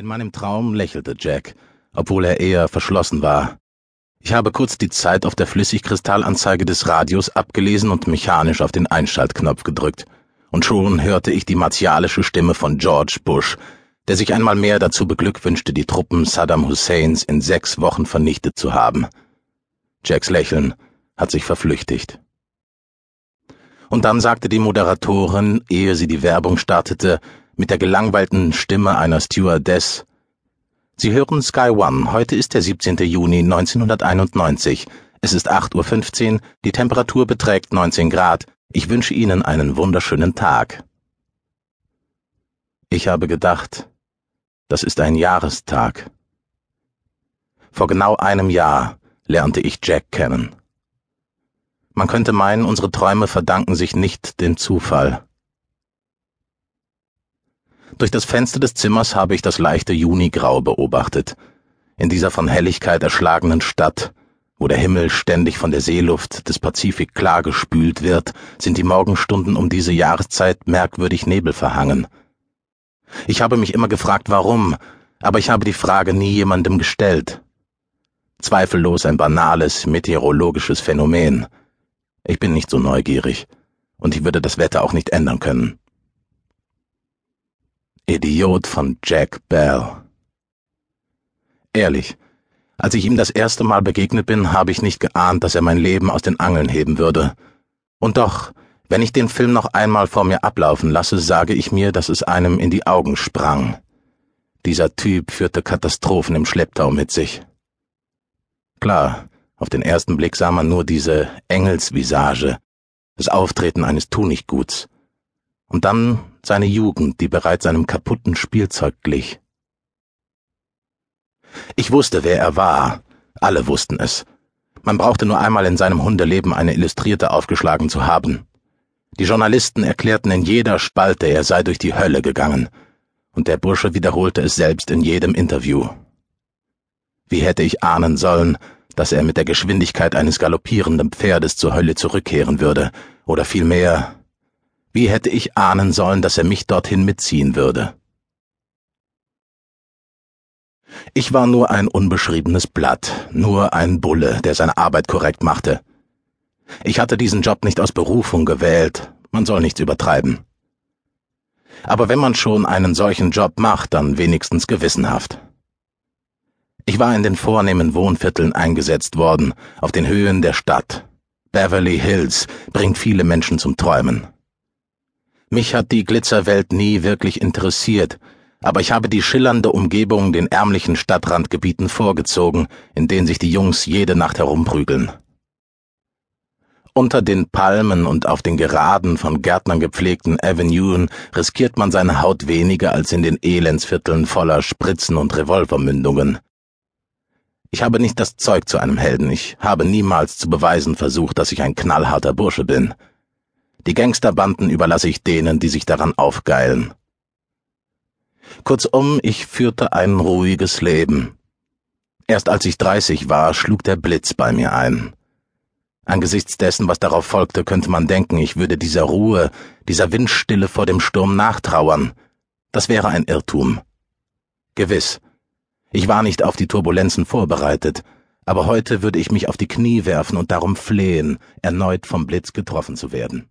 In meinem Traum lächelte Jack, obwohl er eher verschlossen war. Ich habe kurz die Zeit auf der Flüssigkristallanzeige des Radios abgelesen und mechanisch auf den Einschaltknopf gedrückt. Und schon hörte ich die martialische Stimme von George Bush, der sich einmal mehr dazu beglückwünschte, die Truppen Saddam Husseins in sechs Wochen vernichtet zu haben. Jacks Lächeln hat sich verflüchtigt. Und dann sagte die Moderatorin, ehe sie die Werbung startete, mit der gelangweilten Stimme einer Stewardess. Sie hören Sky One. Heute ist der 17. Juni 1991. Es ist 8.15 Uhr. Die Temperatur beträgt 19 Grad. Ich wünsche Ihnen einen wunderschönen Tag. Ich habe gedacht, das ist ein Jahrestag. Vor genau einem Jahr lernte ich Jack kennen. Man könnte meinen, unsere Träume verdanken sich nicht dem Zufall. Durch das Fenster des Zimmers habe ich das leichte Junigrau beobachtet. In dieser von Helligkeit erschlagenen Stadt, wo der Himmel ständig von der Seeluft des Pazifik klargespült wird, sind die Morgenstunden um diese Jahreszeit merkwürdig nebelverhangen. Ich habe mich immer gefragt, warum, aber ich habe die Frage nie jemandem gestellt. Zweifellos ein banales meteorologisches Phänomen. Ich bin nicht so neugierig, und ich würde das Wetter auch nicht ändern können. Idiot von Jack Bell. Ehrlich, als ich ihm das erste Mal begegnet bin, habe ich nicht geahnt, dass er mein Leben aus den Angeln heben würde. Und doch, wenn ich den Film noch einmal vor mir ablaufen lasse, sage ich mir, dass es einem in die Augen sprang. Dieser Typ führte Katastrophen im Schlepptau mit sich. Klar, auf den ersten Blick sah man nur diese Engelsvisage, das Auftreten eines Tunichtguts. Und dann seine Jugend, die bereits seinem kaputten Spielzeug glich. Ich wusste, wer er war. Alle wussten es. Man brauchte nur einmal in seinem Hundeleben eine Illustrierte aufgeschlagen zu haben. Die Journalisten erklärten in jeder Spalte, er sei durch die Hölle gegangen, und der Bursche wiederholte es selbst in jedem Interview. Wie hätte ich ahnen sollen, dass er mit der Geschwindigkeit eines galoppierenden Pferdes zur Hölle zurückkehren würde, oder vielmehr, wie hätte ich ahnen sollen, dass er mich dorthin mitziehen würde? Ich war nur ein unbeschriebenes Blatt, nur ein Bulle, der seine Arbeit korrekt machte. Ich hatte diesen Job nicht aus Berufung gewählt, man soll nichts übertreiben. Aber wenn man schon einen solchen Job macht, dann wenigstens gewissenhaft. Ich war in den vornehmen Wohnvierteln eingesetzt worden, auf den Höhen der Stadt. Beverly Hills bringt viele Menschen zum Träumen. Mich hat die Glitzerwelt nie wirklich interessiert, aber ich habe die schillernde Umgebung den ärmlichen Stadtrandgebieten vorgezogen, in denen sich die Jungs jede Nacht herumprügeln. Unter den Palmen und auf den geraden, von Gärtnern gepflegten Avenuen riskiert man seine Haut weniger als in den Elendsvierteln voller Spritzen und Revolvermündungen. Ich habe nicht das Zeug zu einem Helden, ich habe niemals zu beweisen versucht, dass ich ein knallharter Bursche bin. Die Gangsterbanden überlasse ich denen, die sich daran aufgeilen. Kurzum, ich führte ein ruhiges Leben. Erst als ich dreißig war, schlug der Blitz bei mir ein. Angesichts dessen, was darauf folgte, könnte man denken, ich würde dieser Ruhe, dieser Windstille vor dem Sturm nachtrauern. Das wäre ein Irrtum. Gewiss. Ich war nicht auf die Turbulenzen vorbereitet, aber heute würde ich mich auf die Knie werfen und darum flehen, erneut vom Blitz getroffen zu werden.